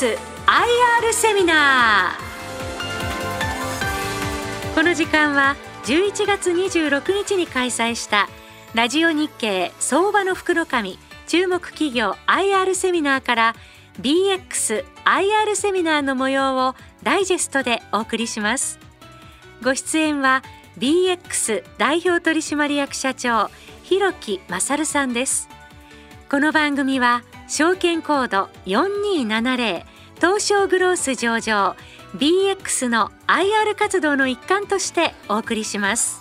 BX IR セミナー。この時間は11月26日に開催したラジオ日経相場の福の神注目企業 IR セミナーから BX IR セミナーの模様をダイジェストでお送りします。ご出演は BX 代表取締役社長広木勝さんです。この番組は証券コード4270東証グロース上場 BX の IR 活動の一環としてお送りします。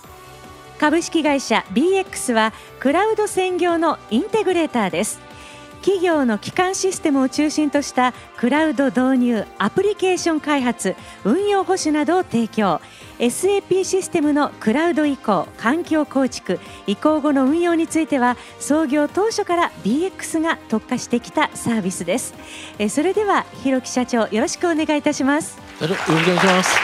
株式会社 BX はクラウド専業のインテグレーターです。企業の基幹システムを中心としたクラウド導入アプリケーション開発運用保守などを提供。SAP システムのクラウド移行環境構築移行後の運用については創業当初から BX が特化してきたサービスです。えそれでは広木社長よろしくお願いいたします。よろしくお願いします。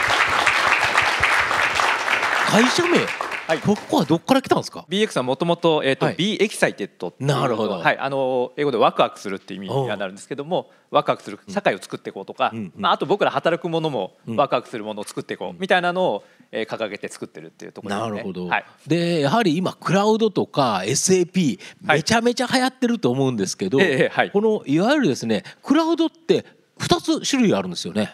会社名？はい、ここはどこから来たんですか？BX はもともと,、えーとはい、B エキサイテッドなるほど、はい、あの英語でワクワクするっていう意味になるんですけどもワクワクする社会を作っていこうとか、うん、まあ、あと僕ら働くものもワクワクするものを作っていこうみたいなのを、えー、掲げて作ってるっていうところですね。なるほど、はい、でやはり今クラウドとか SAP めちゃめちゃ流行ってると思うんですけど、はいえー、このいわゆるですねクラウドって2つ種類あるんですよね。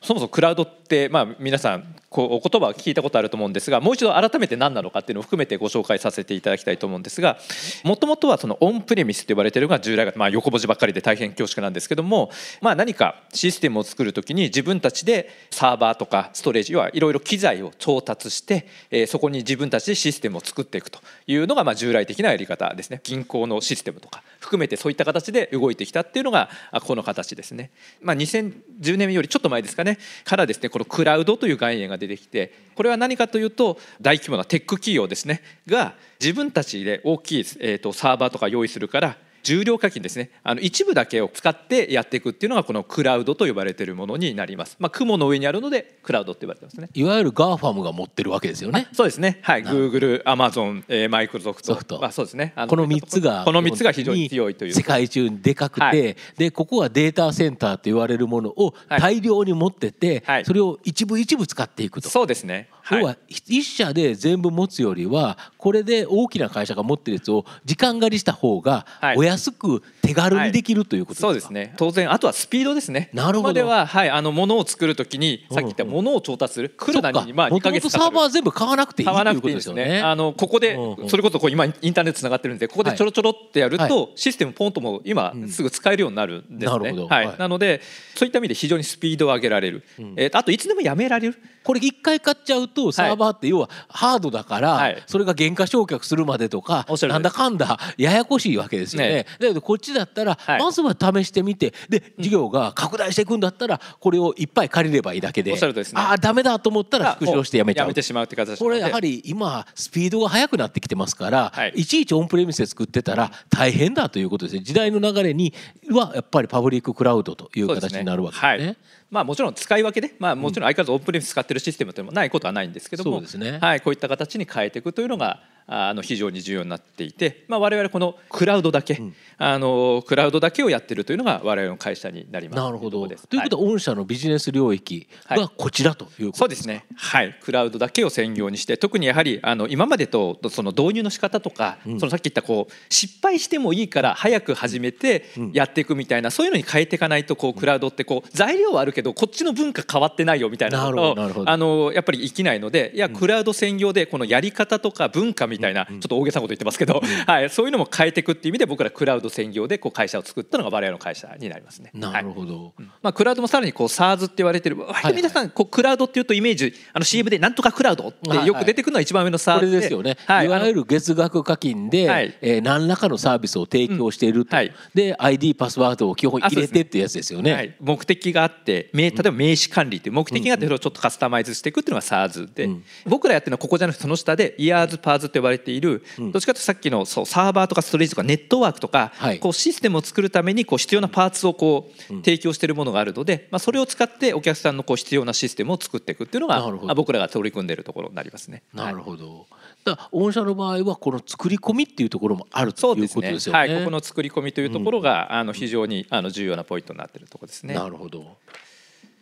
そもそもクラウドって、まあ、皆さんこう言葉は聞いたことあると思うんですがもう一度改めて何なのかっていうのを含めてご紹介させていただきたいと思うんですがもともとはそのオンプレミスと呼ばれているのが従来が、まあ、横文字ばっかりで大変恐縮なんですけども、まあ、何かシステムを作る時に自分たちでサーバーとかストレージはいろいろ機材を調達して、え、そこに自分たちでシステムを作っていくというのがまあ従来的なやり方ですね銀行のシステムとか含めてそういった形で動いてきたっていうのがこの形ですね。まあ、2010年よりちょっと前ですかねからですねこのクラウドという概念が出てきてこれは何かというと大規模なテック企業ですね。が自分たちで大きい、えー、とサーバーとか用意するから従量課金ですね。あの一部だけを使ってやっていくっていうのがこのクラウドと呼ばれているものになります、まあ、雲の上にあるのでクラウドって言われてますね。いわゆる GAFAM が持ってるわけですよね。そうですね。はい。グーグルアマゾンマイクロソフト。まあそうですね。この3つがこの3つが非常に強いという。世界中にでかくて、はい、でここはデータセンターと言われるものを大量に持ってて、はい、それを一部一部使っていくと。そうですね要は一社で全部持つよりはこれで大きな会社が持ってるやつを時間狩りした方がお安く手軽にできるということですか、そうですね。当然あとはスピードですね。なるほど。では、はい、あの物を作るときにさっき言った物を調達する来るなにまあ2ヶ月サーバー全部買わなくていいということですよね。あのここでそれこそこう今インターネットつながってるんでここでちょろちょろってやるとシステムポンとも今すぐ使えるようになるんですね、はい、なのでそういった意味で非常にスピードを上げられる、えあといつでもやめられるこれ一回買っちゃうとサーバーって要はハードだからそれが原価償却するまでとかなんだかんだややこしいわけですよね。だけどこっちだったらまずは試してみてで事業が拡大していくんだったらこれをいっぱい借りればいいだけでああダメだと思ったら復唱してやめちゃう。やめてしまうって形これやはり今スピードが速くなってきてますからい。ちいちオンプレミスで作ってたら大変だということですね。時代の流れにはやっぱりパブリッククラウドという形になるわけですね。まあ、もちろん使い分けで、まあ、もちろん相変わらずオンプレミス使ってるシステムというのもないことはないんですけども、ね、はい、こういった形に変えていくというのがあの非常に重要になっていて、まあ、我々このクラウドだけ、うん、あのクラウドだけをやってるというのが我々の会社になります。なるほど。ということは、御社のビジネス領域がこちらということですか、そうですね。はい。クラウドだけを専業にして特にやはりあの今までとその導入の仕方とか、うん、そのさっき言ったこう失敗してもいいから早く始めてやっていくみたいな、うん、そういうのに変えていかないとこうクラウドってこう材料はあるけどこっちの文化変わってないよみたいなのをあのやっぱり生きないのでいやクラウド専業でこのやり方とか文化みたいな、ちょっと大げさなこと言ってますけど、はい、そういうのも変えていくっていう意味で僕らクラウド専業でこう会社を作ったのが我々の会社になりますね。なるほど、はい、まあ、クラウドもさらにこう SARS って言われてる割と皆さんこうクラウドっていうとイメージあの CM でなんとかクラウドってよく出てくるのは一番上の SARS で、これですよね、はい、いわゆる月額課金で、はい、えー、何らかのサービスを提供していると、うん。はい、で ID パスワードを基本入れてっていうやつですよね。はい、目的があって例えば名刺管理という目的があってそれをちょっとカスタマイズしていくっていうのが SARS で、僕らやってるのはここじゃなくてその下でイヤーズパーズと呼ばれている、どっちかというとさっきのそうサーバーとかストレージとかネットワークとか、こうシステムを作るためにこう必要なパーツをこう提供しているものがあるので、まあ、それを使ってお客さんのこう必要なシステムを作っていくっていうのが僕らが取り組んでいるところになりますね。なるほど、だ御社の場合はこの作り込みっていうところもあるということですよね。はい、ここの作り込みというところが、あの非常にあの重要なポイントになっているところですね。なるほど。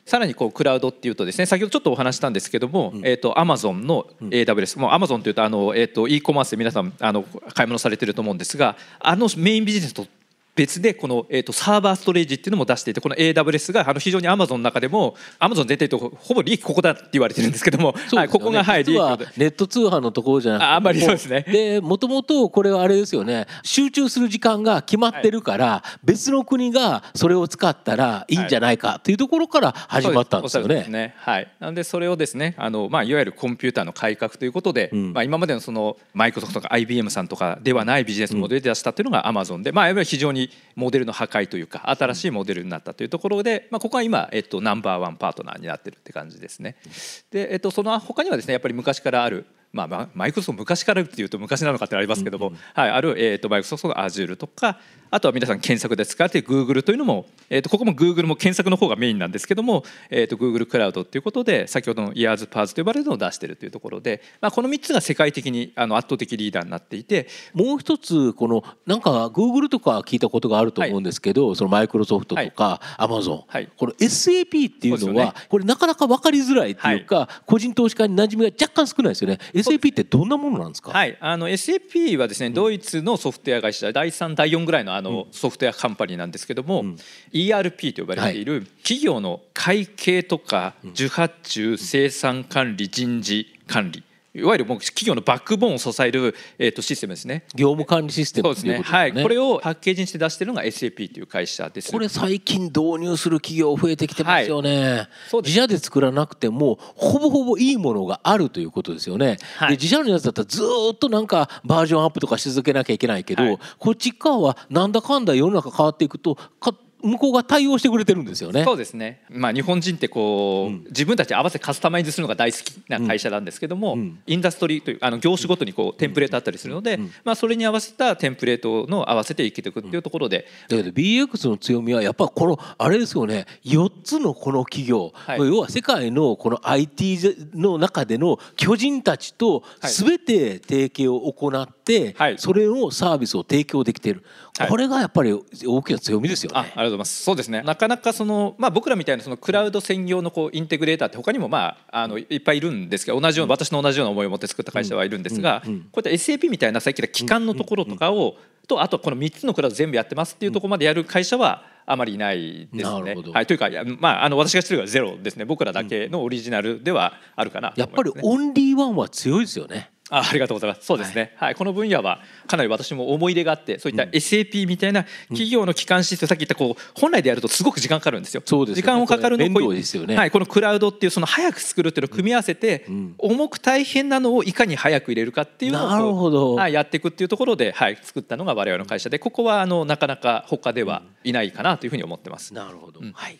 さらにこうクラウドっていうとですね先ほどちょっとお話したんですけども、うん、えっ、とアマゾンの AWS、うん、もうアマゾンというとあのえっ、と e コマースで皆さんあの買い物されてると思うんですがあのメインビジネスと別でこの、えーと、サーバーストレージっていうのも出していてこの AWS があの非常にアマゾンの中でもアマゾン全体とほぼ利益ここだって言われてるんですけども、ね、はい、ここがはい利益ネット通販のところじゃなくてああんまりそうですね。でもともとこれはあれですよね。集中する時間が決まってるから、はい、別の国がそれを使ったらいいんじゃないかというところから始まったんですよね。ね。はい、なのでそれをですねあの、まあ、いわゆるコンピューターの改革ということで、うん、まあ、今までのそのマイクロソフトとか IBM さんとかではないビジネスモデルで出したっていうのがアマゾンで、まあ、非常にモデルの破壊というか新しいモデルになったというところで、まあ、ここは今、えっと、ナンバーワンパートナーになってるって感じですね。で、えっと、その他にはですねやっぱり昔からあるまあ、マイクロソフト昔からっていうと昔なのかってありますけども、うんうん、はい、ある、えーと、マイクロソフトの Azure とかあとは皆さん検索で使われている Google というのも、えーと、ここも Google も検索の方がメインなんですけども、えーと、Google クラウドということで先ほどの Ears Pars と呼ばれるのを出しているというところで、まあ、この3つが世界的にあの圧倒的リーダーになっていてもう一つこのなんか Google とか聞いたことがあると思うんですけど、はい、そのマイクロソフトとか Amazon、はい、この SAP っていうのは、ね、これなかなか分かりづらいっていうか、はい、個人投資家に馴染みが若干少ないですよね SAP ってどんなものなんですか、はい、あの SAP はですね、ドイツのソフトウェア会社第3第4ぐらいのあのソフトウェアカンパニーなんですけども、うん、ERP と呼ばれている企業の会計とか受発注生産管理人事管理いわゆるもう企業のバックボーンを支える、えー、とシステムですね。業務管理システムそうですね。はい。これをパッケージにして出しているのが SAP という会社です。これ最近導入する企業増えてきてますよね。はい、自社で作らなくてもほぼほぼいいものがあるということですよね。はい、で自社のやつだったらずっとなんかバージョンアップとかし続けなきゃいけないけど、はい、こっち側はなんだかんだ世の中変わっていくとか向こうが対応してくれてるんですよね。そうですね。まあ日本人ってこう、うん、自分たち合わせカスタマイズするのが大好きな会社なんですけども、うん、インダストリーというあの業種ごとにこうテンプレートあったりするので、うん、まあそれに合わせたテンプレートの合わせて生きていくっていうところで。だけど BX の強みはやっぱこのあれですよね。4つのこの企業、はい、要は世界のこの IT の中での巨人たちと全て提携を行って、はい、それをサービスを提供できている。これがやっぱり大きな強みですよね。あありがとうございます。そうですね。なかなかその、まあ、僕らみたいなそのクラウド専業のこうインテグレーターって他にもまああのいっぱいいるんですけど同じような、私の同じような思いを持って作った会社はいるんですが、こういった SAP みたいなさっき言った機関のところとかを、とあとこの3つのクラウド全部やってますっていうところまでやる会社はあまりいないですね。はい、というか、まあ、あの私が知るのはゼロですね僕らだけのオリジナルではあるかな、ね、やっぱりオンリーワンは強いですよね。あ ありがとうございます。そうですね、はい、はい、この分野はかなり私も思い入れがあってそういった SAP みたいな企業の基幹システム、さっき言ったこう本来でやるとすごく時間かかるんですよ。そうです、ね、時間をかかるのをですよね、はい、このクラウドっていうその早く作るっていうのを組み合わせて、うん、重く大変なのをいかに早く入れるかっていうのをなるほど、はい、やっていくっていうところで、はい、作ったのが我々の会社でここはあのなかなか他ではいないかなというふうに思ってます。なるほど、うん、はい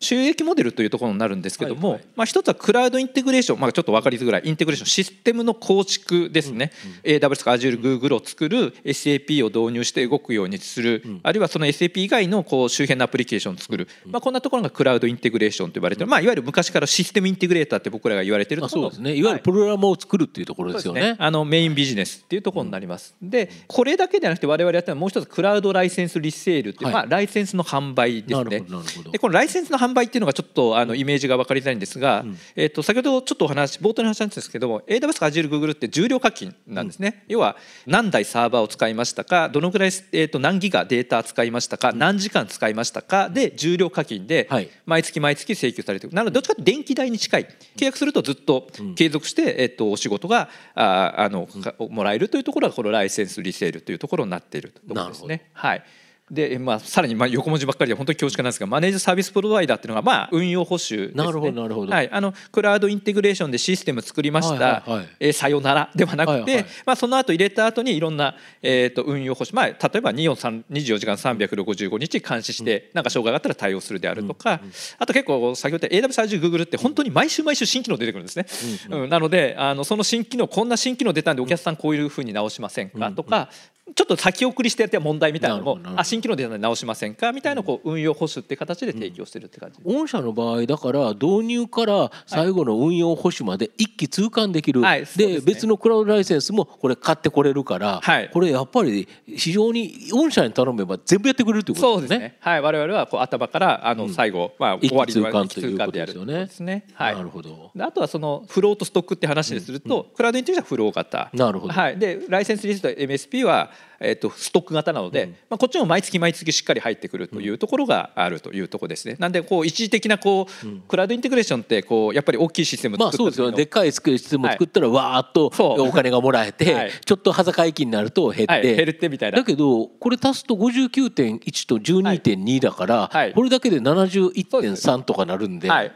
収益モデルというところになるんですけども、はいはい、まあ、一つはクラウドインテグレーション、まあ、ちょっと分かりづらい。インテグレーションシステムの構築ですね、うんうん、AWS か Azure、Google を作る SAP を導入して動くようにする、うん、あるいはその SAP 以外のこう周辺のアプリケーションを作る、まあ、こんなところがクラウドインテグレーションと呼ばれている、まあ、いわゆる昔からシステムインテグレーターって僕らが言われているところ。そうですね。いわゆるプログラムを作るっていうところですよね。ね、あのメインビジネスっていうところになります、でこれだけではなくて我々やったのはもう一つクラウドライセンスリセールっていう、はい、まあ、ライセンスの販売ですね。でこのライセンスの販売っていうのがちょっとあのイメージが分かりづらいんですが、うん、えー、と先ほどちょっとお話冒頭に話したんですけども AWS か Azure、Google って重量課金なんですね、うん、要は何台サーバーを使いましたかどのぐらい、えー、と何ギガデータ使いましたか、何時間使いましたかで重量課金で毎月毎月請求されている。なのでどっちかというと電気代に近い。契約するとずっと継続して、えー、とお仕事がああのもらえるというところがこのライセンスリセールというところになっているところですね。はいで、まあ、さらにまあ横文字ばっかりで本当に恐縮なんですがマネージサービスプロバイダーっていうのがまあ運用保守です、ね、なるほどなるほど、はい、あのクラウドインテグレーションでシステム作りました、はいはい、えー、さよならではなくて、はいはい、まあ、その後入れた後にいろんな、えー、と運用保守、まあ、例えば24時間365日監視して、なんか障害があったら対応するであるとか、うんうん、あと結構先ほど言った AWS グーグルって本当に毎週毎週新機能出てくるんですね、うん、うん、なのであのその新機能こんな新機能出たんでお客さんこういうふうに直しませんか？とか、ちょっと先送りしてやって問題みたいなのもあ新機能で直しませんかみたいなこう運用保守って形で。提供してるって感じ、うん、御社の場合だから導入から最後の運用保守まで一気通貫できる、はい、で、ね、別のクラウドライセンスもこれ買ってこれるから、はい、これやっぱり非常に御社に頼めば全部やってくれるってことですね。そうですね。はい。我々はこう頭からあの最後、うん、まあ終わりまで一気通貫でやるということですね。はい、なるほど。あとはそのフローとストックって話ですると、うんうん、クラウドインテリジェンスはフロー型。なるほど、はい、でライセンスリスト MSP はえー、とストック型なので、うん、まあ、こっちも毎月毎月しっかり入ってくるというところがあるというところですね。なんでこう一時的なこう、うん、クラウドインテグレーションってこうやっぱり大きいシステム作ったまあそうですよで。っかいシステム作ったらわーっとお金がもらえて、はい、ちょっと端境期になると減って、はい、減ってみたいな。だけどこれ足すと59.1と12.2だから、はい、これだけで71.3とかなるんで。はい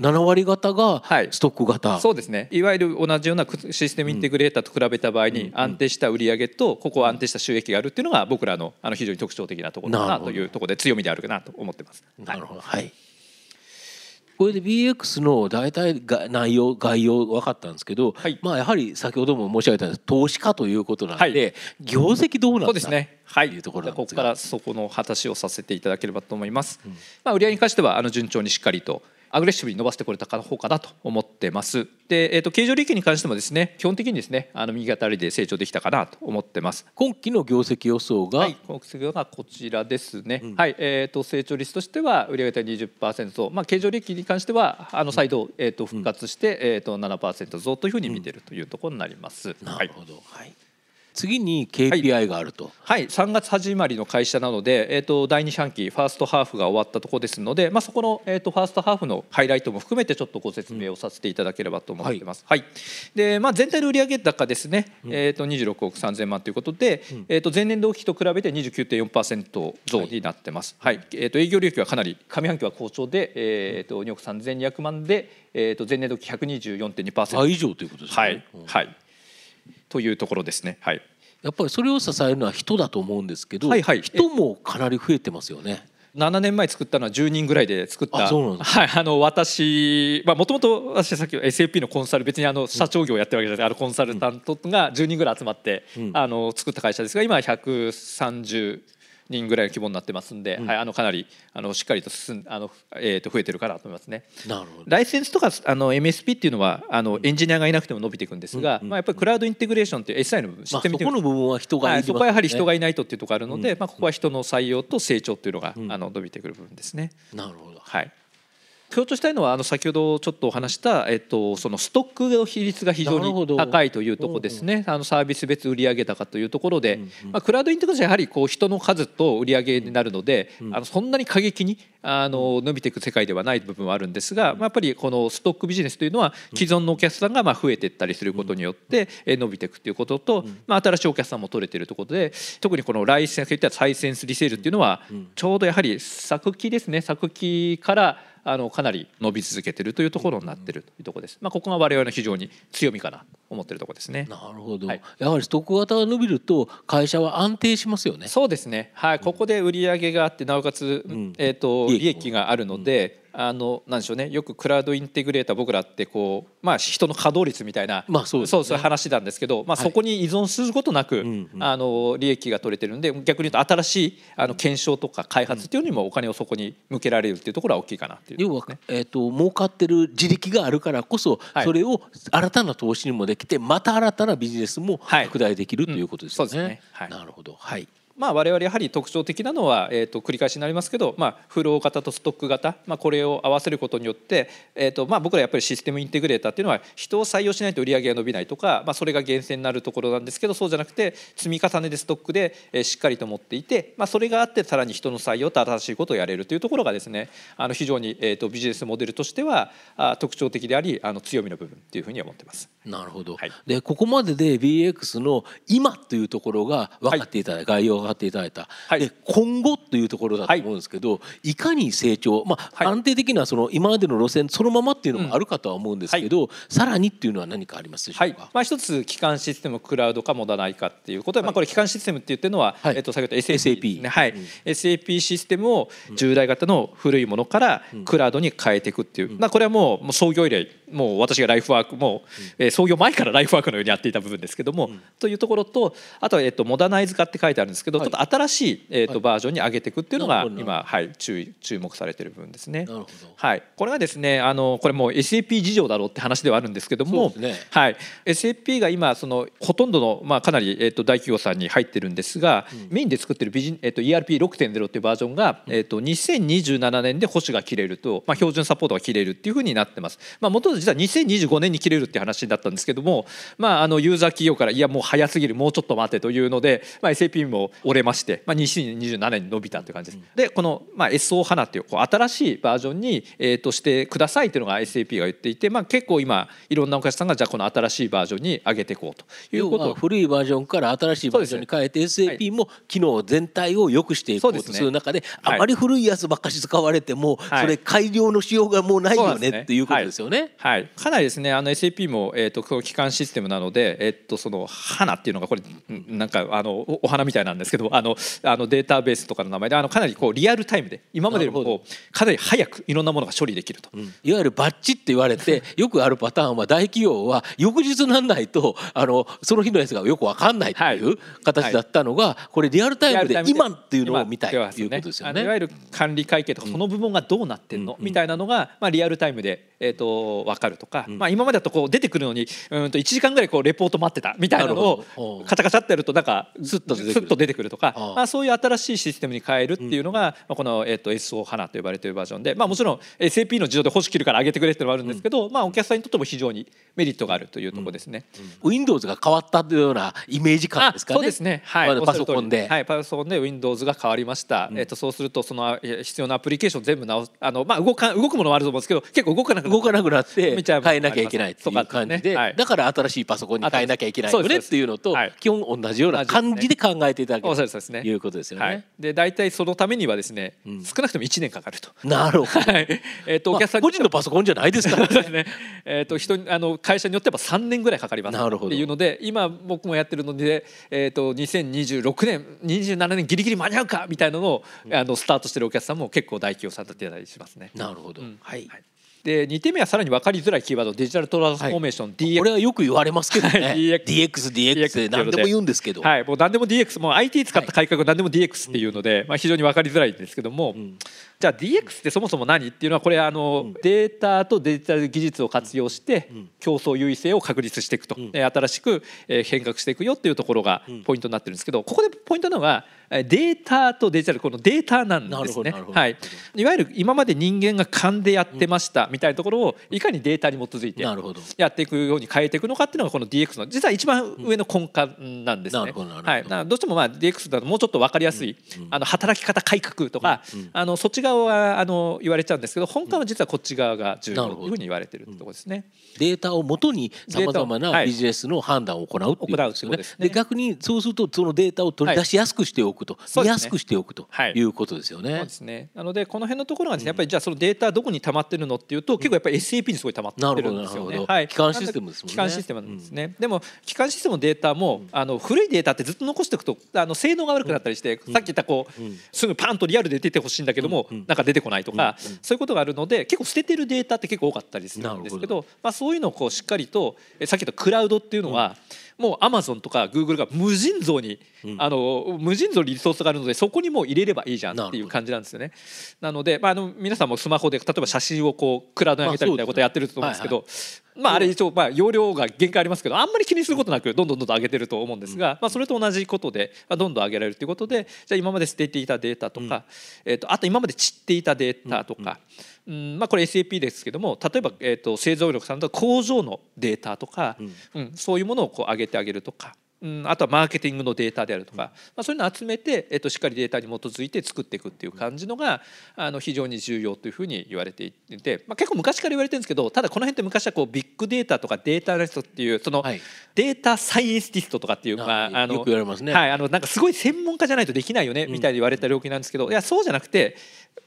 7割方がストック型、はい、そうですね。いわゆる同じようなシステムインテグレーターと比べた場合に安定した売上とここ安定した収益があるっていうのが僕らのあの非常に特徴的なところ。だなというところで強みであるかなと思ってます。なるほど、はい、これで BX の大体が内容概要分かったんですけど、はい、まあやはり先ほども申し上げた投資家ということなんで、はい、業績どうなんだ、そうですね。はい、いうところここからそこの話をさせていただければと思います。うん、まあ売上に関してはあの順調にしっかりとアグレッシブに伸ばしてこれた方かなと思ってます。で、えーと、経常利益に関してもですね基本的にですねあの右肩りで成長できたかなと思ってます。今期の業績予想が、はい、今期がこちらですね。うん、はい、えっ、ー、と成長率としては売上高20%、まあ経常利益に関してはあの再度、えっ、ー、と復活して、うん、えっ、ー、と7%増というふうに見ているというところになります。なるほど。はい次に KPI があると、はい、はい、3月始まりの会社なので、えーと、第2四半期ファーストハーフが終わったところですので、まあ、そこの、えーと、ファーストハーフのハイライトも含めてちょっとご説明をさせていただければと思ってます。はい、はい、でまあ、全体の売上高ですね、うん、えーと、26億3000万ということで、うん、えー、と前年同期と比べて29.4%増になってます。はい、はい、えー、と営業利益はかなり上半期は好調で、えー、と2億3200万で、えー、と前年同期124.2%倍以上ということですね。はい、はいというところですね。はい。やっぱりそれを支えるのは人だと思うんですけど、はいはい、人もかなり増えてますよね。7年前作ったのは10人ぐらいで作ったはい、あの私もともと私さっき SAP のコンサル別にあの社長業をやってるわけじゃないあのコンサルタントが10人ぐらい集まって、うん、あの作った会社ですが今は130人ぐらいの規模になってますんで、うん、はい、あのかなりあのしっかりと進んあの、えー、と増えてるかなと思いますね。なるほど。ライセンスとかあの MSP っていうのはあのエンジニアがいなくても伸びていくんですが、うんうん、まあ、やっぱりクラウドインテグレーションっていう SI の部分、まあ、そこの部分は人がい、ね、そこはやはり人がいないとっていうところあるので、うん、まあ、ここは人の採用と成長っていうのが、あの伸びてくる部分ですね。なるほど。はい強調したいのはあの先ほどちょっとお話した、えっと、そのストックの比率が非常に高いというところですね。あのサービス別売上高というところで、まあ、クラウドインテグレーションやはりこう人の数と売上になるので、あのそんなに過激にあの伸びていく世界ではない部分はあるんですが、まあ、やっぱりこのストックビジネスというのは既存のお客さんがまあ増えていったりすることによって伸びていくということと、まあ、新しいお客さんも取れているということで特にこのライセンスといったサイセンスリセールっていうのはちょうどやはり作期ですね。作期からあのかなり伸び続けているというところになっているというところです。まあ、ここが我々の非常に強みかなと思っているところですね。なるほど、はい、やはりストック型が伸びると会社は安定しますよね。そうですね。はい、ここで売上があってなおかつ、うん、えっ、ー、と利益があるので。あのなんでしょうね。よくクラウドインテグレーター僕らってこうまあ人の稼働率みたいな、まあそう、ね、そうそう話なんですけど、まあ、そこに依存することなく、はい、あの利益が取れてるんで逆に言うと新しいあの検証とか開発っていうのにもお金をそこに向けられるっていうところは大きいかなっていう、ね、要は、えーと、儲かってる自力があるからこそ、それを新たな投資にもできてまた新たなビジネスも拡大できる、ということですね。そうですね、はい、なるほど。はいまあ、我々やはり特徴的なのは、えー、と繰り返しになりますけど、まあ、フロー型とストック型、まあ、これを合わせることによって、えーとまあ、僕らやっぱりシステムインテグレーターっていうのは人を採用しないと売り上げが伸びないとか、まあ、それが源泉になるところなんですけどそうじゃなくて積み重ねでストックで、えー、しっかりと持っていて、まあ、それがあってさらに人の採用と新しいことをやれるというところがですねあの非常に、えー、とビジネスモデルとしてはあ特徴的でありあの強みの部分っていうふうに思ってます。なるほど、はい、でここまでで BX の今というところが分かっていただいた、概要が伺っていただいた、はい、で今後というところだと思うんですけど、はい、いかに成長、まあ、安定的なその今までの路線そのままっていうのもあるかとは思うんですけど、うん、さらにっていうのは何かありますでしょうか、まあ、一つ基幹システムクラウドかもだないかっていうことで、まあ、これ基幹システムって言ってるのは、えっと、先ほど SAP, ね、はい、うん、SAP システムを従来型の古いものからクラウドに変えていくっていう、まあ、これはもう創業以来もう私がライフワークもう、えー、創業前からライフワークのようにやっていた部分ですけども、というところとあとは、えっと、モダナイズ化って書いてあるんですけど、ちょっと新しい、えっとバージョンに上げていくっていうのが今、はい、注注目されている部分ですね。はい、これがですねあのこれもう SAP 事情だろうって話ではあるんですけども、ね、はい、SAP が今そのほとんどの、まあ、かなり、えっと、大企業さんに入ってるんですが、うん、メインで作ってるビジ、えっと、ERP6.0 っていうバージョンが、えっと、2027年で保守が切れると、まあ、標準サポートが切れるっていうふうになってます。まあ、元実は2025年に切れるって話だったんですけども、まあ、あのユーザー企業からいやもう早すぎるもうちょっと待てというので、まあ、SAP も折れまして、まあ、2027年に伸びたという感じです。でこの、まあ、SO 花っていうこう新しいバージョンに、えー、としてくださいというのが SAP が言っていて、まあ、結構今いろんなお客さんがじゃあこの新しいバージョンに上げていこうと。いうこと。古いバージョンから新しいバージョンに変えて、ね、SAP も機能全体を良くしていこうとする中で、ね、あまり古いやつばっかし使われても、はい、それ改良のしようがもうないよねっていうことですよね。はい、はい、かなりですねあの SAP も、えーと、と基幹システムなので、えーと、その花っていうのがこれなんかあのお花みたいなんですけどあのあのデータベースとかの名前であのかなりこうリアルタイムで今までよりもかなり早くいろんなものが処理できると、うん、いわゆるバッチって言われて よくあるパターンは大企業は翌日なんないとあのその日のやつがよく分かんないっていう形だったのが、はい。はい、これリアルタイムで今っていうのを見たいということですよね。いわゆる管理会計とかその部分がどうなってんの、うん、みたいなのが、まあ、リアルタイムで、えーと、分かるとか、うん、まあ、今までだとこう出てくるのにうんと1時間ぐらいこうレポート待ってたみたいなのをカチャカチャってやるとなんかスッと出てくる。とか、まあ、そういう新しいシステムに変えるっていうのが、まあ、この、えー、と SO 花と呼ばれているバージョンで、まあ、もちろん SAP の自動で欲し切るから上げてくれっていうのもあるんですけど、まあ、お客さんにとっても非常にメリットがあるというところですね。うん、Windows が変わったというようなイメージ感ですかね。そうですね。はい。パソコンで、はい、パソコンで Windows が変わりました。うん、えっ、とそうするとその必要なアプリケーション全部直すあのまあ動か動くものもあると思うん。ですけど、結構動かなく動かなくなって変えなきゃいけないっていう感じで、だから新しいパソコンに変えなきゃいけないよねっていうのと、基本同じような感じで考えていただけるということですよね。で大体そのためにはですね、少なくとも1年かかると。なるほど。はい。えっ、とお客さん、個人のパソコンじゃないですからね。えっ、と人あの会社によっては3年ぐらいかかりますっていうので今僕もやってるので、えー、と2026年27年ギリギリ間に合うかみたいなのを、あのスタートしてるお客さんも結構大企業さんだってたりしますね。なるほど、うん、はい、はいで2点目はさらに分かりづらいキーワードデジタルトランスフォーメーション、はい、DX これはよく言われますけどね、はい、DX, DX で。何でも言うんですけど。はい。もう何でも DX もう IT 使った改革何でも DX っていうので、まあ、非常に分かりづらいんですけども、うん、じゃあ DX ってそもそも何っていうのはこれあの、データとデジタル技術を活用して競争優位性を確立していくと、新しく変革していくよっていうところがポイントになってるんですけどここでポイントなのがデータとデジタルこのデータなんですね。はい、いわゆる今まで人間が勘でやってましたみたいなところをいかにデータに基づいてやっていくように変えていくのかっていうのがこの DX の実は一番上の根幹なんですね。はい、どうしてもまあ DX だともうちょっと分かりやすい、あの働き方改革とか、あのそっち側はあの言われちゃうんですけど本館は実はこっち側が重要というふうに言われてるところですね。データをもとにさまざまなビジネスの判断を行うっていうことですよね。で逆にそうするとそのデータを取り出しやすくしておくと、見やすくしておくとい。うことですよね。そうですね。なのでこの辺のところがね、やっぱりじゃあそのデータどこに溜まってるのっていうと結構やっぱり SAP にすごい溜まってるんですよね。はい。基幹システムですもんね。基幹システムなんですね。でも基幹システムのデータもあの古いデータってずっと残しておくとあの性能が悪くなったりして、さっき言ったこうすぐパンとリアルで出てほしいんだけども、なんか出てこないとか、そういうことがあるので結構捨ててるデータって結構多かったりするんですけどまあ、そういうのをこうしっかりとさっき言ったクラウドっていうのは、もうアマゾンとかグーグルが無尽蔵に、うん、あの無尽蔵にリソースがあるのでそこにもう入れればいいじゃんっていう感じなんですよね。なので、まあ、あの皆さんもスマホで例えば写真をこうクラウドに上げたりみたいなことやってると思うんですけど、まあ、あれ一応まあ容量が限界ありますけどあんまり気にすることなくどんどんどんどん上げてると思うんですが、まあ、それと同じことでどんどん上げられるということでじゃあ今まで捨てていたデータとか、えー、とあと今まで散っていたデータとか、うんまあ、これ SAP ですけども例えば、えー、と製造力さんと工場のデータとか、うん。そういうものをこう上げてあげるとか。うん、あとはマーケティングのデータであるとか、まあ、そういうのを集めて、えっと、しっかりデータに基づいて作っていくっていう感じのがあの非常に重要というふうに言われていて、まあ、結構昔から言われてるんですけどただこの辺って昔はこうビッグデータとかデータアナリストっていうそのデータサイエンティストとかっていう、まあ、あのよく言われますね、はい、あのなんかすごい専門家じゃないとできないよねみたいに言われた領域なんですけどいやそうじゃなくて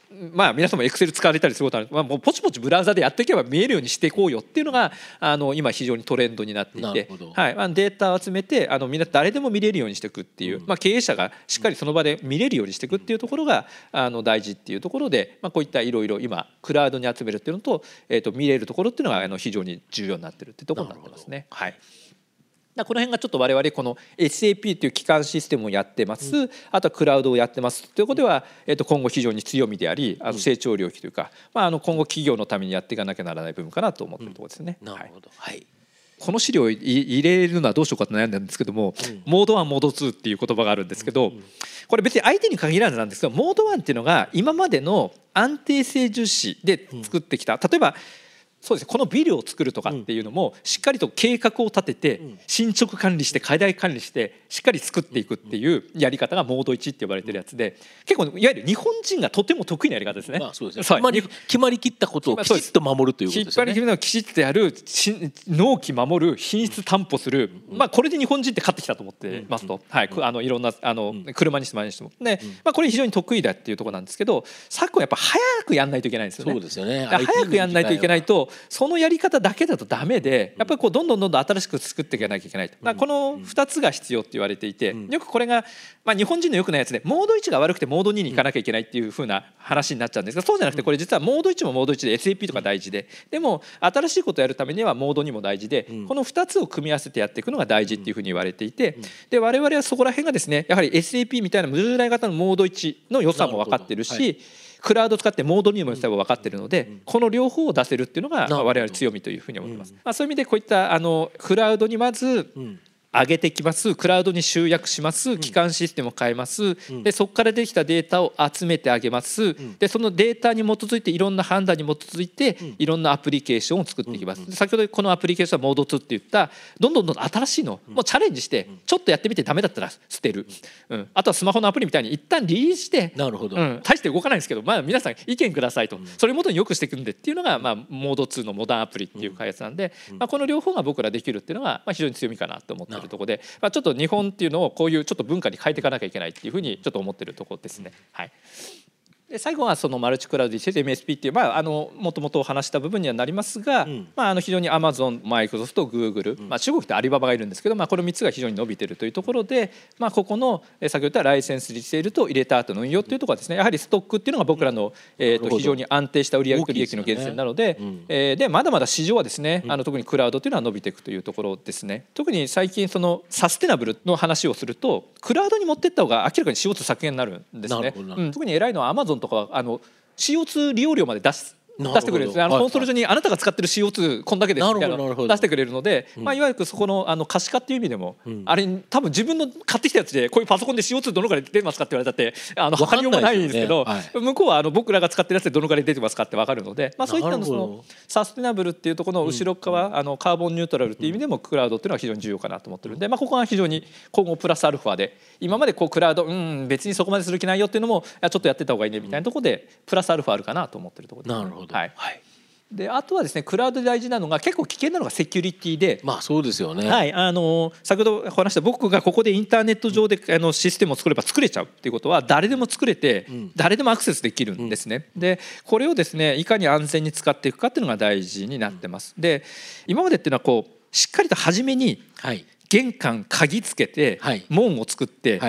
まあ、皆さんもエクセル使われたりすることある、まあ、もうポチポチブラウザでやっていけば見えるようにしていこうよっていうのがあの今非常にトレンドになっていて、はい。まあ、データを集めてあのみんな誰でも見れるようにしていくっていう、まあ、経営者がしっかりその場で見れるようにしていくっていうところがあの大事っていうところで、まあ、こういったいろいろ今クラウドに集めるっていうのと,、えー、と見れるところっていうのがあの非常に重要になってるっていうところになってますね。はいこの辺がちょっと我々この SAP という基幹システムをやってます、うん、あとはクラウドをやってます。ということでは、えー、と今後非常に強みでありあの成長領域というか、まあ、あの今後企業のためにやっていかなきゃならない部分かなと思ってるところですね。なるほど、はい、この資料を入れるのはどうしようかと悩んだんですけども、うん、モード1モード2っていう言葉があるんですけど、これ別に相手に限らずなんですけどモード1っていうのが今までの安定性重視で作ってきた、例えばそうです。このビルを作るとかっていうのもしっかりと計画を立てて進捗管理して課題管理してしっかり作っていくっていうやり方がモード1って呼ばれてるやつで結構いわゆる日本人がとても得意なやり方ですね。まあ、そうですね。決まり決まりきったことをきちっと守るということですね。決まりきったきちっとやる納期守る品質担保する、まあこれで日本人って勝ってきたと思ってますと、はい。あのいろんなあの車にしてもにしても。ね、まあこれ非常に得意だっていうところなんですけど昨今やっぱ早くやんないといけないんですよね。そうですよね。早くやんないといけないとそのやり方だけだとダメでやっぱりこうどんどんどんどん新しく作っていかなきゃいけないと、この2つが必要って言われていて、よくこれが、まあ、日本人のよくないやつでモード1が悪くてモード2に行かなきゃいけないっていうふうな話になっちゃうんですがそうじゃなくてこれ実はモード1もモード1で SAP とか大事で。でも新しいことをやるためにはモード2も大事でこの2つを組み合わせてやっていくのが大事っていうふうに言われていてで我々はそこら辺がですねやはり SAP みたいな従来型のモード1の良さも分かってるし、クラウド使ってモードにも良さも分かってるので、この両方を出せるっていうのが我々強みというふうに思います。まあ、そういう意味でこういったあのクラウドにまず上げてきますクラウドに集約します基幹システムを変えます、でそこからできたデータを集めてあげます、でそのデータに基づいていろんな判断に基づいていろんなアプリケーションを作っていきます、先ほどこのアプリケーションはモード2って言ったどんどんどんどん新しいのもうチャレンジしてちょっとやってみてダメだったら捨てる、うん、あとはスマホのアプリみたいに一旦リリースしてなるほど、うん、大して動かないんですけど、まあ、皆さん意見くださいと、それをもとによくしていくんでっていうのが、まあ、モード2のモダンアプリっていう開発なんで、まあ、この両方が僕らできるっていうのが、まあ、非常に強みかなと思ってるところで、まあ、ちょっと日本っていうのをこういうちょっと文化に変えていかなきゃいけないっていうふうにちょっと思ってるところですね。はいで最後はそのマルチクラウド MSP っていうまああのもともと話した部分にはなりますが、うん、まああの非常にアマゾンマイクロソフトグーグル、まあ中国ってアリババがいるんですけど、まあこの3つが非常に伸びてるというところで、まあここの先ほど言ったライセンスリセールと入れた後の運用っていうところはですね、やはりストックっていうのが僕らのえっと非常に安定した売上利益の源泉なので、で、ね。えでまだまだ市場はですね、あの特にクラウドっていうのは伸びていくというところですね。特に最近そのサステナブルの話をすると、クラウドに持っていった方が明らかに CO2 削減になるんですね。うん、特に偉いのはアマゾンンとかはあの CO2 利用量まで出す出してくれるんですね。あのコンソール上にあなたが使ってる CO2 こんだけですみたいな。出してくれるので、まあ、いわゆるそこのあの可視化っていう意味でも、あれ多分自分の買ってきたやつでこういうパソコンで CO2 どのくらい出てますかって言われたってあの測りようがないんですけど向こうはあの僕らが使ってるやつでどのくらい出てますかって分かるので、まあ、そういったのそのサステナブルっていうところの後ろ側、あのカーボンニュートラルっていう意味でもクラウドっていうのは非常に重要かなと思ってるんで、まあ、ここは非常に今後プラスアルファで今までこうクラウドうん別にそこまでする気ないよっていうのもちょっとやってた方がいいねみたいなところでプラスアルファあるかなと思ってるところです。なるほど、はい、はい。であとはですねクラウドで大事なのが結構危険なのがセキュリティで。まあそうですよね、はい、あの先ほど話した僕がここでインターネット上であのシステムを作れば作れちゃうっていうことは誰でも作れて、誰でもアクセスできるんですね。でこれをですねいかに安全に使っていくかっていうのが大事になってます。で今までっていうのはこうしっかりと初めに玄関鍵つけて、門を作って、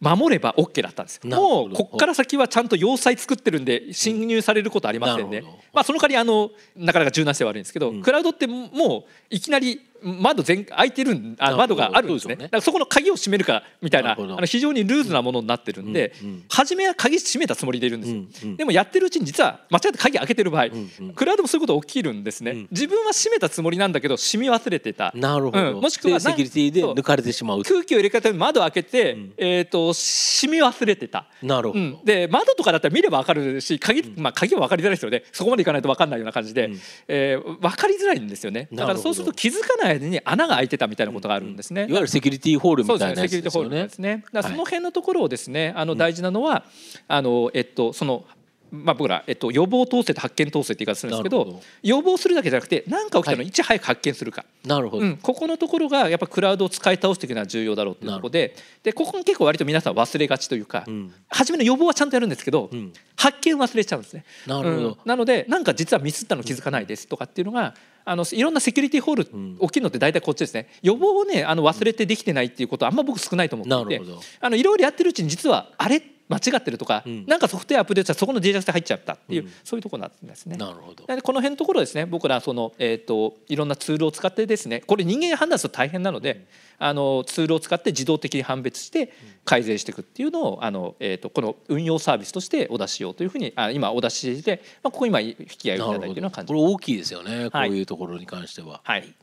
守れば OK だったんですもうここから先はちゃんと要塞作ってるんで侵入されることありませんね、まあ、その代わりあのなかなか柔軟性は悪いんですけど、うん、クラウドってもういきなり窓全開いてるあ窓があるんですね、ね、だからそこの鍵を閉めるかみたいなあの非常にルーズなものになってるんで、うんうん、初めは鍵閉めたつもりでいるんです。よ、うんうん、でもやってるうちに実は間違って鍵開けてる場合、うんうん、クラウドもそういうこと起きるんですね、うん、自分は閉めたつもりなんだけど閉め忘れてた。なるほど、もしくはセキュリティで抜かれてしまう。空気を入れ替えために窓開けて、えーと、閉め忘れてた。なるほど、で窓とかだったら見れば分かるし鍵,、まあ、鍵は分かりづらいですよね。そこまでいかないと分かんないような感じで、うん、えー、分かりづらいんですよね。だからそうすると気づかない間に穴が開いてたみたいなことがあるん。ですね、いわゆるセキュリティホールみたいなやつですよね。ですねだその辺のところをですねあの大事なのは、あのえっとそのまあ、僕ら、えっと、予防統制と発見統制って言い方するんですけど予防するだけじゃなくて何か起きたのをいち早く発見するか、なるほど、うん、ここのところがやっぱクラウドを使い倒していくのは重要だろうっていうところででここに結構割と皆さん忘れがちというか、うん、初めの予防はちゃんとやるんですけど、うん、発見忘れちゃうんですね。なるほど、なのでなんか実はミスったの気づかないですとかっていうのがあのいろんなセキュリティホール起きるのって大体こっちですね。予防をねあの忘れてできてないっていうことはあんま僕少ないと思っていて。あのいろいろやってるうちに実はあれ間違ってるとか、うん、なんかソフトウェアアップデートしたらそこのデータで入っちゃったっていう、うん、そういうところなんですね。なるほど。この辺のところですね僕らその、えーと、いろんなツールを使ってですねこれ人間が判断すると大変なので、うん、あのツールを使って自動的に判別して改善していくっていうのをあの、えーと、この運用サービスとしてお出ししようというふうにあ今お出しして、まあ、ここ今引き合いをいただいているような感じ。これ大きいですよね、こういうところに関しては。はい、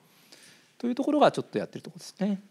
というところがちょっとやってるところですね。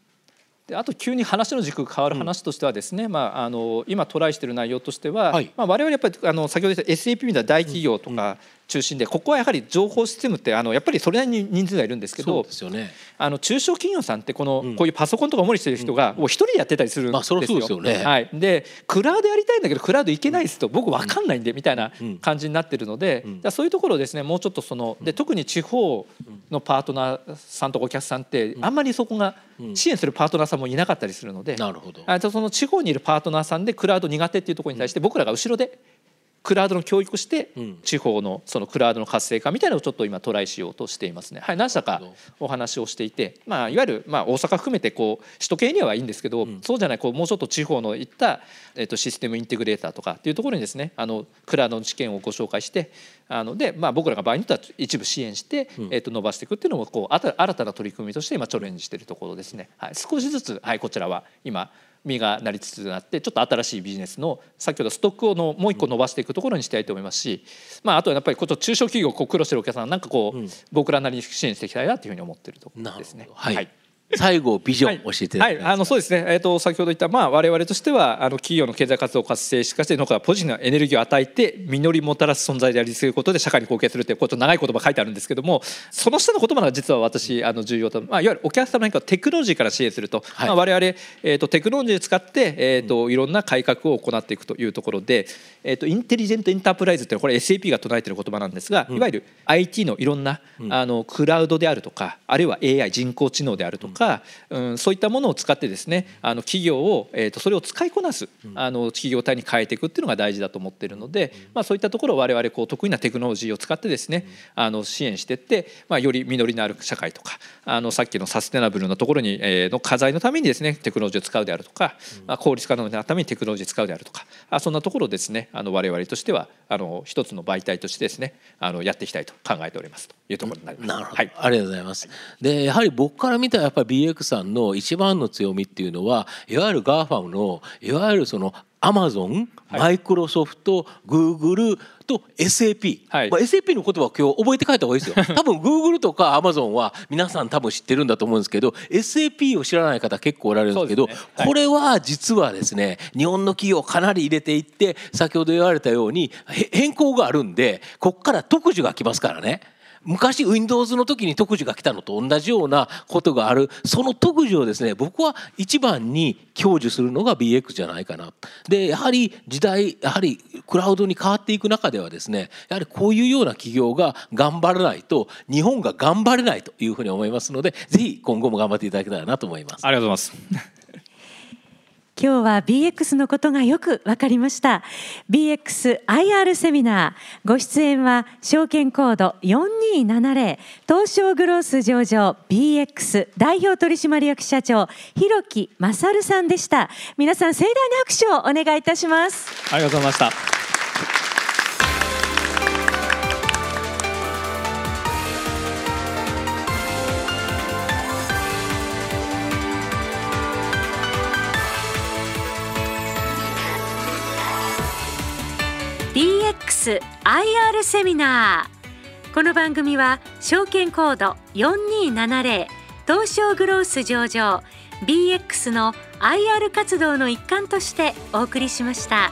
であと急に話の軸が変わる話としてはですね、うん、まあ、あの今トライしている内容としては、はい、まあ、我々やっぱりあの先ほど言った SAP みたいな大企業とか、中心でここはやはり情報システムってあのやっぱりそれなりに人数がいるんですけどですよ、ね、あの中小企業さんってこの、こういうパソコンとか主にしてる人がもう一人でやってたりするんですよ。ですよね、はい、でクラウドやりたいんだけどクラウド行けないですと僕分かんないんでみたいな感じになってるので、うん、そういうところをですねもうちょっとそので特に地方のパートナーさんとお客さんってあんまりそこが支援するパートナーさんもいなかったりするので、なるほど。あとその地方にいるパートナーさんでクラウド苦手っていうところに対して僕らが後ろでクラウドの教育して地方のそのクラウドの活性化みたいなのをちょっと今トライしようとしていますね。はい、何社かお話をしていて、まあ、いわゆるまあ大阪含めてこう首都圏にはいいんですけど、そうじゃないこうもうちょっと地方のいった、えー、とシステムインテグレーターとかっていうところにですねあのクラウドの知見をご紹介してあので、まあ、僕らが場合によっては一部支援して、えー、と伸ばしていくっていうのもこう新たな取り組みとして今チャレンジしているところですね。はい、少しずつ、はい、こちらは今実がなりつつあってちょっと新しいビジネスの先ほどストックをのもう一個伸ばしていくところにしたいと思いますし、まあ、あとはやっぱりこ中小企業こう苦労してるお客さんなんかこう、うん、僕らなりに支援していきたいなというふうに思ってるところですね。はい、はい最後ビジョン教えてはい、はい、あのそうですね。えっ、ー、と先ほど言ったまあ我々としてはあの企業の経済活動を活性化してのからポジティブなエネルギーを与えて実りもたらす存在であり続けることで社会に貢献するということ長い言葉書いてあるんですけども、その下の言葉が実は私あの重要とまあいわゆるお客様にテクノロジーから支援すると、はい、まあ我々えっ、ー、とテクノロジーを使ってえっ、ー、といろんな改革を行っていくというところで、えっ、とインテリジェントエンタープライズっていうのはこれ SAP が唱えている言葉なんですが、いわゆる IT のいろんな、あのクラウドであるとかあるいは AI 人工知能であるとか、うんそういったものを使ってですねあの企業を、えーと、それを使いこなすあの企業体に変えていくっていうのが大事だと思っているので、まあ、そういったところを我々こう得意なテクノロジーを使ってですねあの支援していって、まあ、より実りのある社会とかあのさっきのサステナブルなところに、えー、の課題のためにですねテクノロジーを使うであるとか、まあ、効率化のためにテクノロジーを使うであるとかあそんなところですねあの我々としてはあの一つの媒体としてですねあのやっていきたいと考えておりますというところになります。なるほど、はい、ありがとうございます。でやはり僕から見たらやっぱり BX さんの一番の強みっていうのはいわゆる GAFAM のいわゆるそのアマゾン、マイクロソフト、グーグルと SAP、はい。まあ、SAP の言葉を今日覚えて帰った方がいいですよ。多分グーグルとかアマゾンは皆さん多分知ってるんだと思うんですけど SAP を知らない方結構おられるんですけど、ね。はい、これは実はですね日本の企業かなり入れていって先ほど言われたように変更があるんでここから特需が来ますからね。昔 Windows の時に特需が来たのと同じようなことがある。その特需をですね僕は一番に享受するのが BX じゃないかな。でやはり時代やはりクラウドに変わっていく中ではですねやはりこういうような企業が頑張らないと日本が頑張れないというふうに思いますのでぜひ今後も頑張っていただけたらなと思います。ありがとうございます。今日は BX のことがよくわかりました。BXIR セミナー。ご出演は証券コード4270東証グロース上場。BX 代表取締役社長広木勝さんでした。皆さん盛大な拍手をお願いいたします。ありがとうございました。IR セミナーこの番組は証券コード4270東証グロース上場 BX の IR 活動の一環としてお送りしました。